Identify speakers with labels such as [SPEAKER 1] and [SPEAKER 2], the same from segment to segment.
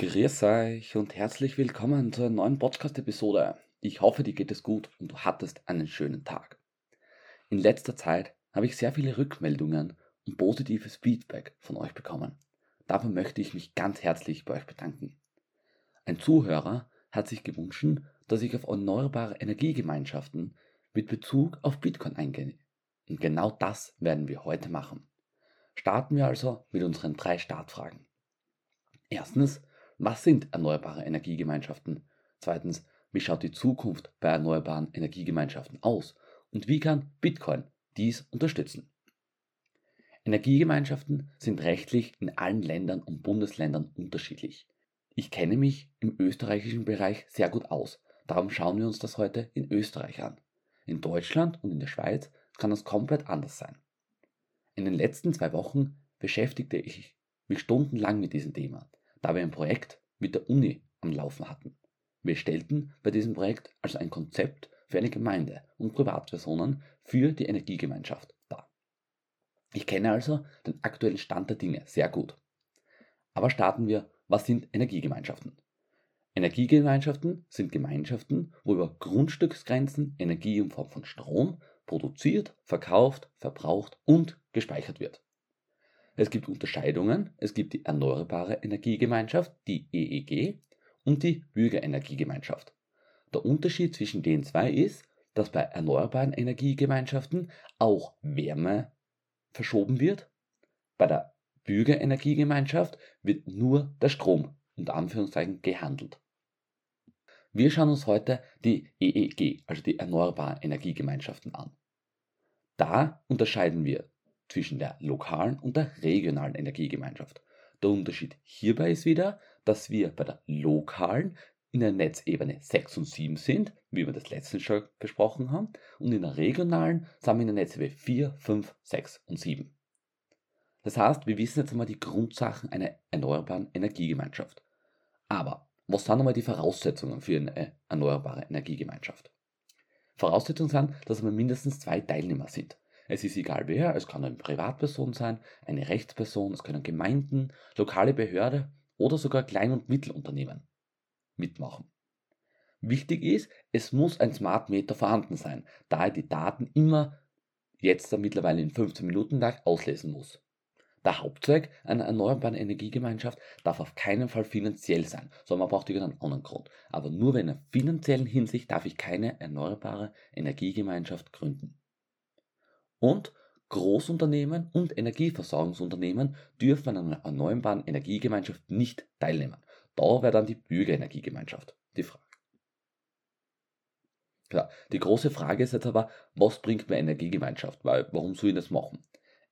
[SPEAKER 1] Grüß euch und herzlich willkommen zur neuen Podcast-Episode. Ich hoffe, dir geht es gut und du hattest einen schönen Tag. In letzter Zeit habe ich sehr viele Rückmeldungen und positives Feedback von euch bekommen. Dafür möchte ich mich ganz herzlich bei euch bedanken. Ein Zuhörer hat sich gewünscht, dass ich auf erneuerbare Energiegemeinschaften mit Bezug auf Bitcoin eingehe. Und genau das werden wir heute machen. Starten wir also mit unseren drei Startfragen. Erstens, was sind erneuerbare Energiegemeinschaften? Zweitens, wie schaut die Zukunft bei erneuerbaren Energiegemeinschaften aus? Und wie kann Bitcoin dies unterstützen? Energiegemeinschaften sind rechtlich in allen Ländern und Bundesländern unterschiedlich. Ich kenne mich im österreichischen Bereich sehr gut aus, darum schauen wir uns das heute in Österreich an. In Deutschland und in der Schweiz kann das komplett anders sein. In den letzten zwei Wochen beschäftigte ich mich stundenlang mit diesem Thema da wir ein Projekt mit der Uni am Laufen hatten. Wir stellten bei diesem Projekt also ein Konzept für eine Gemeinde und Privatpersonen für die Energiegemeinschaft dar. Ich kenne also den aktuellen Stand der Dinge sehr gut. Aber starten wir, was sind Energiegemeinschaften? Energiegemeinschaften sind Gemeinschaften, wo über Grundstücksgrenzen Energie in Form von Strom produziert, verkauft, verbraucht und gespeichert wird. Es gibt Unterscheidungen. Es gibt die Erneuerbare Energiegemeinschaft, die EEG, und die Bürgerenergiegemeinschaft. Der Unterschied zwischen den zwei ist, dass bei erneuerbaren Energiegemeinschaften auch Wärme verschoben wird. Bei der Bürgerenergiegemeinschaft wird nur der Strom unter Anführungszeichen gehandelt. Wir schauen uns heute die EEG, also die Erneuerbaren Energiegemeinschaften an. Da unterscheiden wir zwischen der lokalen und der regionalen Energiegemeinschaft. Der Unterschied hierbei ist wieder, dass wir bei der lokalen in der Netzebene 6 und 7 sind, wie wir das letzte schon besprochen haben, und in der regionalen sind wir in der Netzebene 4, 5, 6 und 7. Das heißt, wir wissen jetzt einmal die Grundsachen einer erneuerbaren Energiegemeinschaft. Aber was sind einmal die Voraussetzungen für eine erneuerbare Energiegemeinschaft? Voraussetzungen sind, dass wir mindestens zwei Teilnehmer sind. Es ist egal wer, es kann eine Privatperson sein, eine Rechtsperson, es können Gemeinden, lokale Behörde oder sogar Klein- und Mittelunternehmen mitmachen. Wichtig ist, es muss ein Smart Meter vorhanden sein, da er die Daten immer jetzt mittlerweile in 15 Minuten Tag auslesen muss. Der Hauptzweck einer erneuerbaren Energiegemeinschaft darf auf keinen Fall finanziell sein, sondern man braucht irgendeinen anderen Grund. Aber nur in einer finanziellen Hinsicht darf ich keine erneuerbare Energiegemeinschaft gründen. Und Großunternehmen und Energieversorgungsunternehmen dürfen an einer erneuerbaren Energiegemeinschaft nicht teilnehmen. Da wäre dann die Bürgerenergiegemeinschaft die Frage. Klar, die große Frage ist jetzt aber, was bringt mir Energiegemeinschaft? Weil, warum soll ich das machen?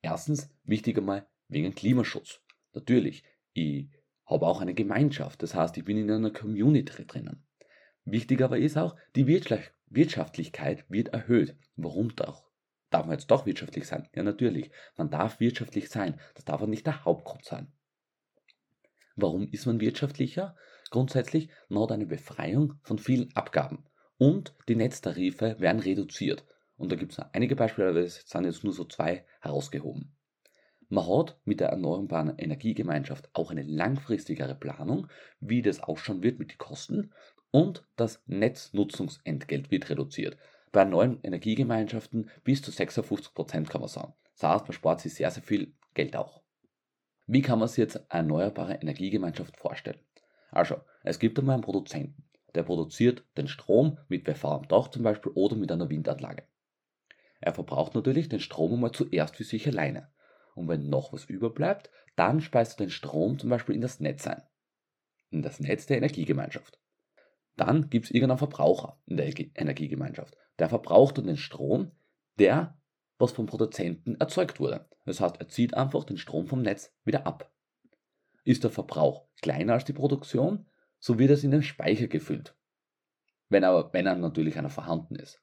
[SPEAKER 1] Erstens, wichtig einmal, wegen Klimaschutz. Natürlich, ich habe auch eine Gemeinschaft, das heißt, ich bin in einer Community drinnen. Wichtig aber ist auch, die Wirtschaftlichkeit wird erhöht. Warum doch? Darf man jetzt doch wirtschaftlich sein? Ja, natürlich. Man darf wirtschaftlich sein. Das darf aber nicht der Hauptgrund sein. Warum ist man wirtschaftlicher? Grundsätzlich, man hat eine Befreiung von vielen Abgaben. Und die Netztarife werden reduziert. Und da gibt es einige Beispiele, aber es sind jetzt nur so zwei herausgehoben. Man hat mit der erneuerbaren Energiegemeinschaft auch eine langfristigere Planung, wie das ausschauen wird mit den Kosten. Und das Netznutzungsentgelt wird reduziert bei neuen Energiegemeinschaften bis zu 56 Prozent kann man sagen. Das heißt, man spart sich sehr, sehr viel Geld auch. Wie kann man sich jetzt eine erneuerbare Energiegemeinschaft vorstellen? Also, es gibt einmal einen Produzenten, der produziert den Strom mit PV am Dach zum Beispiel oder mit einer Windanlage. Er verbraucht natürlich den Strom einmal zuerst für sich alleine. Und wenn noch was überbleibt, dann speist er den Strom zum Beispiel in das Netz ein. In das Netz der Energiegemeinschaft. Dann gibt es irgendeinen Verbraucher in der Energiegemeinschaft. Der verbraucht dann den Strom, der was vom Produzenten erzeugt wurde. Das heißt, er zieht einfach den Strom vom Netz wieder ab. Ist der Verbrauch kleiner als die Produktion, so wird es in den Speicher gefüllt. Wenn aber, wenn er natürlich einer vorhanden ist.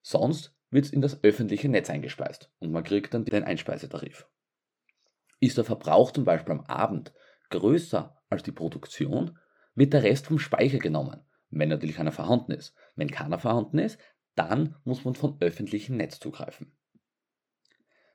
[SPEAKER 1] Sonst wird es in das öffentliche Netz eingespeist und man kriegt dann den Einspeisetarif. Ist der Verbrauch zum Beispiel am Abend größer als die Produktion, wird der Rest vom Speicher genommen wenn natürlich einer vorhanden ist. Wenn keiner vorhanden ist, dann muss man vom öffentlichen Netz zugreifen.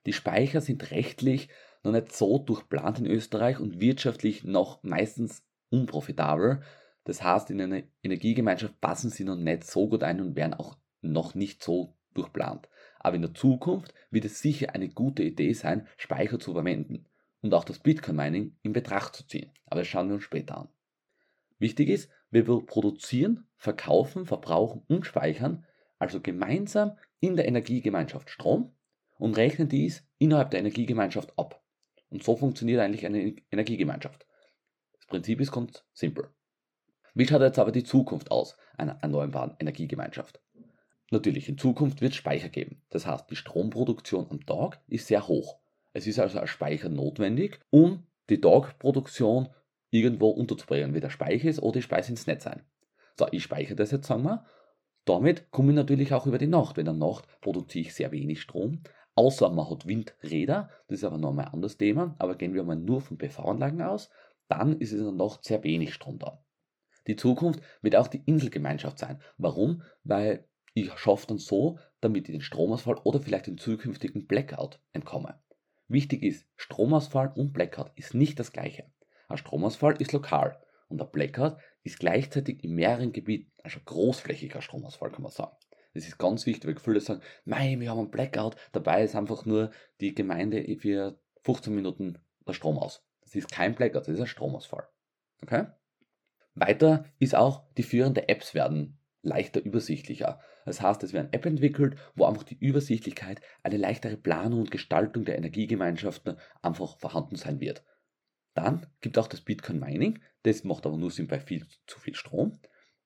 [SPEAKER 1] Die Speicher sind rechtlich noch nicht so durchplant in Österreich und wirtschaftlich noch meistens unprofitabel. Das heißt, in einer Energiegemeinschaft passen sie noch nicht so gut ein und werden auch noch nicht so durchplant. Aber in der Zukunft wird es sicher eine gute Idee sein, Speicher zu verwenden und auch das Bitcoin-Mining in Betracht zu ziehen. Aber das schauen wir uns später an. Wichtig ist, wir produzieren, verkaufen, verbrauchen und speichern also gemeinsam in der Energiegemeinschaft Strom und rechnen dies innerhalb der Energiegemeinschaft ab. Und so funktioniert eigentlich eine Energiegemeinschaft. Das Prinzip ist ganz simpel. Wie schaut jetzt aber die Zukunft aus einer erneuerbaren Energiegemeinschaft? Natürlich, in Zukunft wird es Speicher geben. Das heißt, die Stromproduktion am Tag ist sehr hoch. Es ist also ein Speicher notwendig, um die Tagproduktion irgendwo unterzubringen, wie der Speicher ist oder ich speise ins Netz ein. So, ich speichere das jetzt, sagen wir. Damit komme ich natürlich auch über die Nacht. Weil in der Nacht produziere ich sehr wenig Strom, außer man hat Windräder, das ist aber nochmal ein anderes Thema, aber gehen wir mal nur von PV-Anlagen aus, dann ist es in der Nacht sehr wenig Strom da. Die Zukunft wird auch die Inselgemeinschaft sein. Warum? Weil ich schaffe dann so, damit ich den Stromausfall oder vielleicht den zukünftigen Blackout entkomme. Wichtig ist, Stromausfall und Blackout ist nicht das gleiche. Ein Stromausfall ist lokal und der Blackout ist gleichzeitig in mehreren Gebieten, also großflächiger Stromausfall kann man sagen. Das ist ganz wichtig, weil viele sagen, mei, wir haben einen Blackout, dabei ist einfach nur die Gemeinde für 15 Minuten der Strom aus. Das ist kein Blackout, das ist ein Stromausfall. Okay? Weiter ist auch, die führenden Apps werden leichter übersichtlicher. Das heißt, es werden App entwickelt, wo einfach die Übersichtlichkeit, eine leichtere Planung und Gestaltung der Energiegemeinschaften einfach vorhanden sein wird. Dann gibt es auch das Bitcoin Mining, das macht aber nur Sinn bei viel zu viel Strom.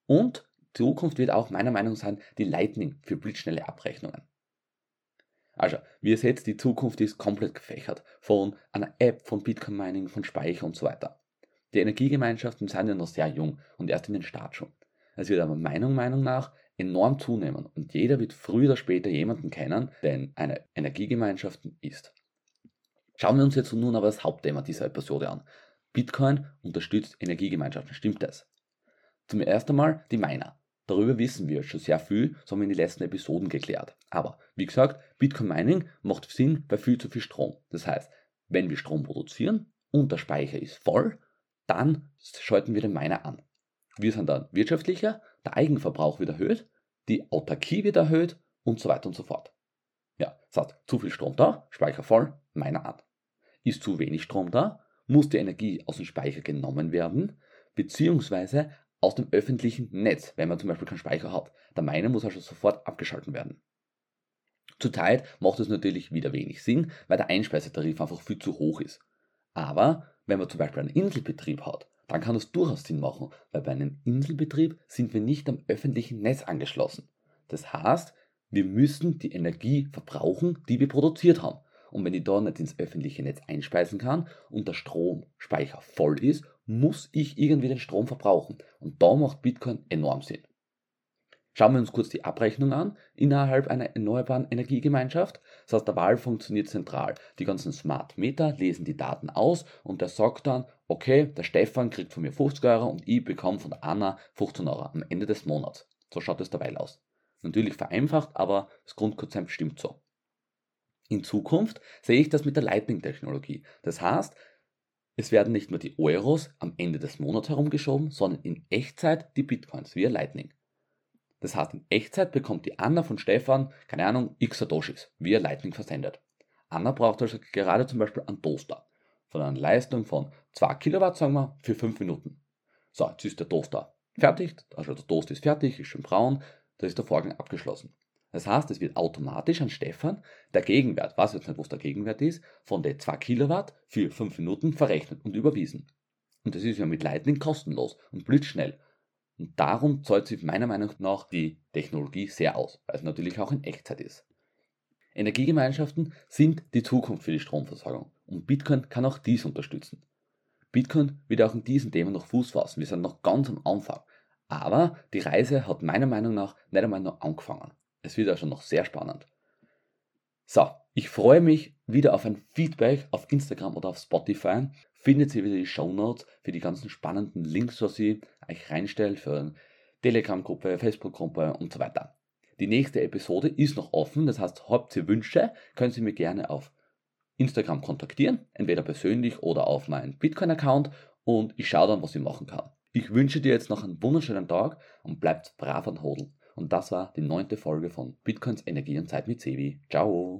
[SPEAKER 1] Und Zukunft wird auch meiner Meinung nach sein die Lightning für blitzschnelle Abrechnungen. Also, wie ihr seht, die Zukunft ist komplett gefächert. Von einer App, von Bitcoin Mining, von Speicher und so weiter. Die Energiegemeinschaften sind ja noch sehr jung und erst in den Start schon. Es wird aber meiner Meinung nach enorm zunehmen und jeder wird früher oder später jemanden kennen, der in einer Energiegemeinschaft ist. Schauen wir uns jetzt nun aber das Hauptthema dieser Episode an. Bitcoin unterstützt Energiegemeinschaften, stimmt das? Zum ersten Mal die Miner. Darüber wissen wir schon sehr viel, das haben wir in den letzten Episoden geklärt. Aber wie gesagt, Bitcoin Mining macht Sinn bei viel zu viel Strom. Das heißt, wenn wir Strom produzieren und der Speicher ist voll, dann schalten wir den Miner an. Wir sind dann wirtschaftlicher, der Eigenverbrauch wird erhöht, die Autarkie wird erhöht und so weiter und so fort. Ja, es hat zu viel Strom da, Speicher voll, Miner an. Ist zu wenig Strom da, muss die Energie aus dem Speicher genommen werden, beziehungsweise aus dem öffentlichen Netz, wenn man zum Beispiel keinen Speicher hat. Der Miner muss also sofort abgeschalten werden. Zurzeit macht es natürlich wieder wenig Sinn, weil der Einspeisetarif einfach viel zu hoch ist. Aber wenn man zum Beispiel einen Inselbetrieb hat, dann kann das durchaus Sinn machen, weil bei einem Inselbetrieb sind wir nicht am öffentlichen Netz angeschlossen. Das heißt, wir müssen die Energie verbrauchen, die wir produziert haben. Und wenn ich da nicht ins öffentliche Netz einspeisen kann und der Stromspeicher voll ist, muss ich irgendwie den Strom verbrauchen. Und da macht Bitcoin enorm Sinn. Schauen wir uns kurz die Abrechnung an innerhalb einer erneuerbaren Energiegemeinschaft. Das heißt, der Wahl funktioniert zentral. Die ganzen Smart Meter lesen die Daten aus und der sagt dann, okay, der Stefan kriegt von mir 50 Euro und ich bekomme von Anna 15 Euro am Ende des Monats. So schaut es derweil aus. Natürlich vereinfacht, aber das Grundkonzept stimmt so. In Zukunft sehe ich das mit der Lightning-Technologie. Das heißt, es werden nicht nur die Euros am Ende des Monats herumgeschoben, sondern in Echtzeit die Bitcoins via Lightning. Das heißt, in Echtzeit bekommt die Anna von Stefan, keine Ahnung, x Satoshis via Lightning versendet. Anna braucht also gerade zum Beispiel einen Toaster von einer Leistung von 2 Kilowatt, sagen wir, für 5 Minuten. So, jetzt ist der Toaster fertig, also der Toast ist fertig, ist schön braun, da ist der Vorgang abgeschlossen. Das heißt, es wird automatisch an Stefan der Gegenwert, was jetzt nicht, was der Gegenwert ist, von den 2 Kilowatt für 5 Minuten verrechnet und überwiesen. Und das ist ja mit Lightning kostenlos und blitzschnell. Und darum zahlt sich meiner Meinung nach die Technologie sehr aus, weil es natürlich auch in Echtzeit ist. Energiegemeinschaften sind die Zukunft für die Stromversorgung und Bitcoin kann auch dies unterstützen. Bitcoin wird auch in diesem Thema noch Fuß fassen, wir sind noch ganz am Anfang. Aber die Reise hat meiner Meinung nach nicht einmal noch angefangen. Es wird also noch sehr spannend. So, ich freue mich wieder auf ein Feedback auf Instagram oder auf Spotify findet ihr wieder die Show Notes für die ganzen spannenden Links, was ich euch reinstelle für Telegram-Gruppe, Facebook-Gruppe und so weiter. Die nächste Episode ist noch offen, das heißt, habt ihr Wünsche, könnt ihr mir gerne auf Instagram kontaktieren, entweder persönlich oder auf meinen Bitcoin-Account und ich schaue dann, was ich machen kann. Ich wünsche dir jetzt noch einen wunderschönen Tag und bleibt brav an Hodeln. Und das war die neunte Folge von Bitcoins Energie und Zeit mit Sebi. Ciao!